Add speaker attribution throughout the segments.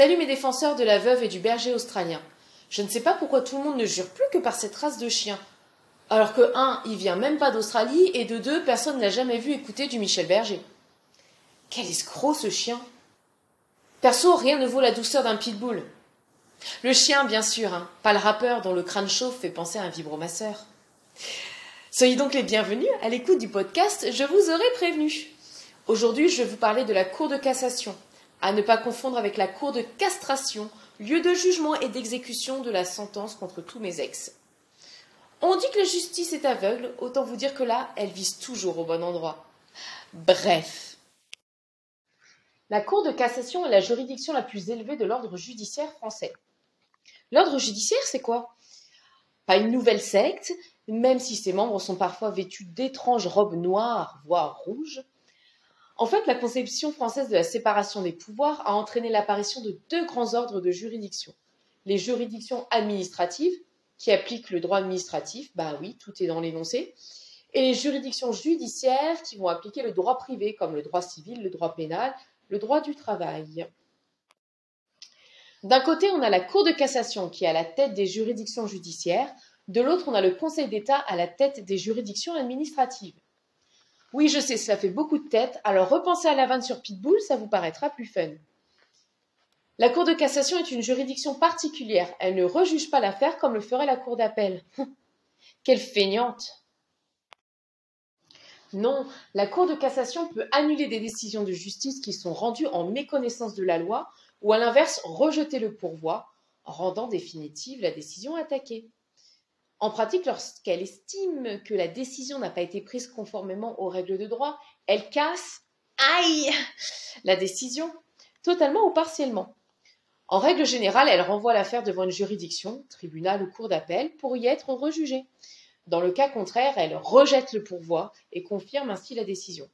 Speaker 1: Salut mes défenseurs de la veuve et du berger australien. Je ne sais pas pourquoi tout le monde ne jure plus que par cette race de chien. Alors que, un, il vient même pas d'Australie, et de deux, personne n'a jamais vu écouter du Michel Berger. Quel escroc ce chien Perso, rien ne vaut la douceur d'un pitbull. Le chien, bien sûr, hein, pas le rappeur dont le crâne chauve fait penser à un vibromasseur. Soyez donc les bienvenus à l'écoute du podcast Je vous aurai prévenu. Aujourd'hui, je vais vous parler de la Cour de cassation, à ne pas confondre avec la Cour de castration, lieu de jugement et d'exécution de la sentence contre tous mes ex. On dit que la justice est aveugle, autant vous dire que là, elle vise toujours au bon endroit. Bref. La Cour de cassation est la juridiction la plus élevée de l'ordre judiciaire français. L'ordre judiciaire, c'est quoi? Pas une nouvelle secte, même si ses membres sont parfois vêtus d'étranges robes noires, voire rouges. En fait, la conception française de la séparation des pouvoirs a entraîné l'apparition de deux grands ordres de juridiction. Les juridictions administratives, qui appliquent le droit administratif, bah oui, tout est dans l'énoncé, et les juridictions judiciaires qui vont appliquer le droit privé, comme le droit civil, le droit pénal, le droit du travail. D'un côté, on a la Cour de cassation qui est à la tête des juridictions judiciaires, de l'autre, on a le Conseil d'État à la tête des juridictions administratives. Oui, je sais, cela fait beaucoup de tête, alors repensez à la vanne sur Pitbull, ça vous paraîtra plus fun. La Cour de cassation est une juridiction particulière, elle ne rejuge pas l'affaire comme le ferait la Cour d'appel. Quelle feignante Non, la Cour de cassation peut annuler des décisions de justice qui sont rendues en méconnaissance de la loi ou à l'inverse rejeter le pourvoi, rendant définitive la décision attaquée. En pratique, lorsqu'elle estime que la décision n'a pas été prise conformément aux règles de droit, elle casse, aïe, la décision, totalement ou partiellement. En règle générale, elle renvoie l'affaire devant une juridiction, tribunal ou cour d'appel, pour y être rejugée. Dans le cas contraire, elle rejette le pourvoi et confirme ainsi la décision.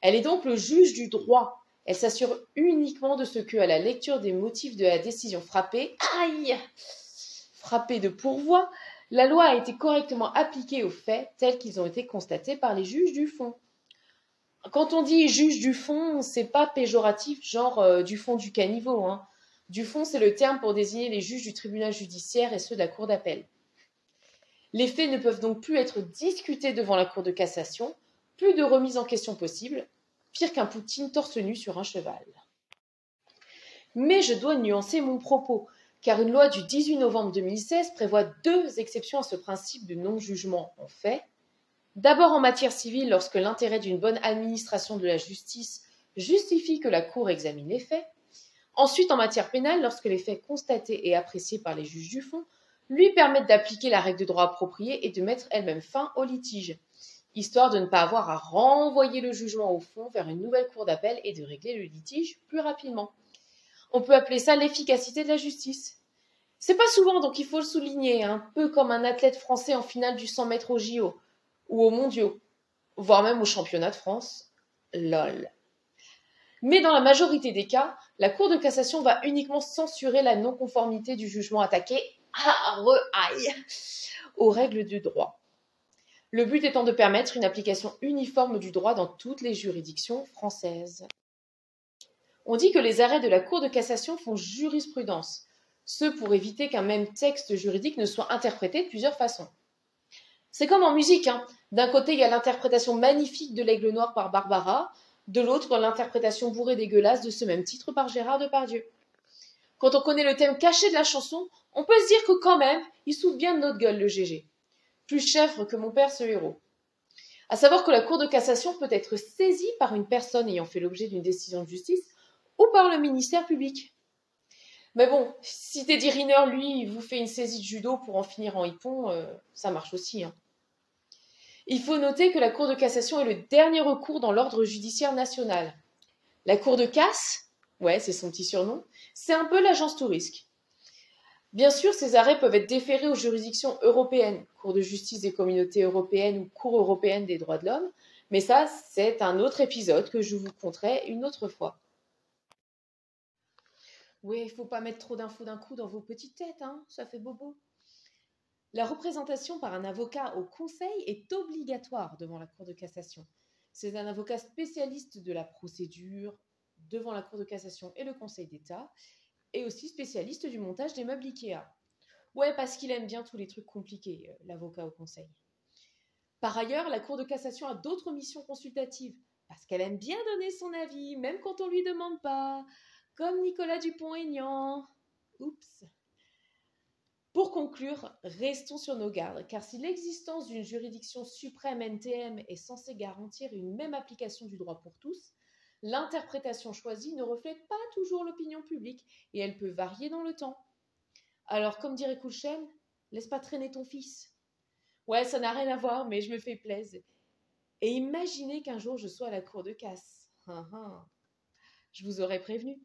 Speaker 1: Elle est donc le juge du droit. Elle s'assure uniquement de ce que, à la lecture des motifs de la décision frappée, aïe, frappée de pourvoi, la loi a été correctement appliquée aux faits tels qu'ils ont été constatés par les juges du fond. Quand on dit juge du fond, c'est pas péjoratif, genre euh, du fond du caniveau. Hein. Du fond, c'est le terme pour désigner les juges du tribunal judiciaire et ceux de la cour d'appel. Les faits ne peuvent donc plus être discutés devant la cour de cassation, plus de remise en question possible, pire qu'un Poutine torse nu sur un cheval. Mais je dois nuancer mon propos car une loi du 18 novembre 2016 prévoit deux exceptions à ce principe de non-jugement en fait. D'abord en matière civile, lorsque l'intérêt d'une bonne administration de la justice justifie que la Cour examine les faits. Ensuite, en matière pénale, lorsque les faits constatés et appréciés par les juges du fond lui permettent d'appliquer la règle de droit appropriée et de mettre elle-même fin au litige, histoire de ne pas avoir à renvoyer le jugement au fond vers une nouvelle cour d'appel et de régler le litige plus rapidement. On peut appeler ça l'efficacité de la justice. C'est pas souvent, donc il faut le souligner, un peu comme un athlète français en finale du 100 mètres au JO ou aux mondiaux, voire même au championnat de France. LOL. Mais dans la majorité des cas, la Cour de cassation va uniquement censurer la non-conformité du jugement attaqué aux règles du droit. Le but étant de permettre une application uniforme du droit dans toutes les juridictions françaises. On dit que les arrêts de la Cour de cassation font jurisprudence, ce pour éviter qu'un même texte juridique ne soit interprété de plusieurs façons. C'est comme en musique, hein. d'un côté il y a l'interprétation magnifique de l'aigle noir par Barbara, de l'autre l'interprétation bourrée dégueulasse de ce même titre par Gérard Depardieu. Quand on connaît le thème caché de la chanson, on peut se dire que quand même, il souffle bien de notre gueule le GG. Plus chèvre que mon père ce héros. À savoir que la Cour de cassation peut être saisie par une personne ayant fait l'objet d'une décision de justice ou par le ministère public. Mais bon, si Teddy Riner, lui, vous fait une saisie de judo pour en finir en hippon, euh, ça marche aussi. Hein. Il faut noter que la Cour de cassation est le dernier recours dans l'ordre judiciaire national. La Cour de casse, ouais, c'est son petit surnom, c'est un peu l'agence touriste. Bien sûr, ces arrêts peuvent être déférés aux juridictions européennes, Cour de justice des communautés européennes ou Cour européenne des droits de l'homme, mais ça, c'est un autre épisode que je vous conterai une autre fois. Oui, il faut pas mettre trop d'infos d'un coup dans vos petites têtes, hein, ça fait bobo. La représentation par un avocat au conseil est obligatoire devant la Cour de cassation. C'est un avocat spécialiste de la procédure devant la Cour de cassation et le Conseil d'État. et aussi spécialiste du montage des meubles Ikea. Ouais, parce qu'il aime bien tous les trucs compliqués, euh, l'avocat au conseil. Par ailleurs, la Cour de cassation a d'autres missions consultatives, parce qu'elle aime bien donner son avis, même quand on ne lui demande pas, comme Nicolas Dupont-Aignan. Oups. Pour conclure, restons sur nos gardes, car si l'existence d'une juridiction suprême NTM est censée garantir une même application du droit pour tous, l'interprétation choisie ne reflète pas toujours l'opinion publique et elle peut varier dans le temps. Alors, comme dirait Kouchen, laisse pas traîner ton fils. Ouais, ça n'a rien à voir, mais je me fais plaisir. Et imaginez qu'un jour je sois à la cour de casse. Je vous aurais prévenu.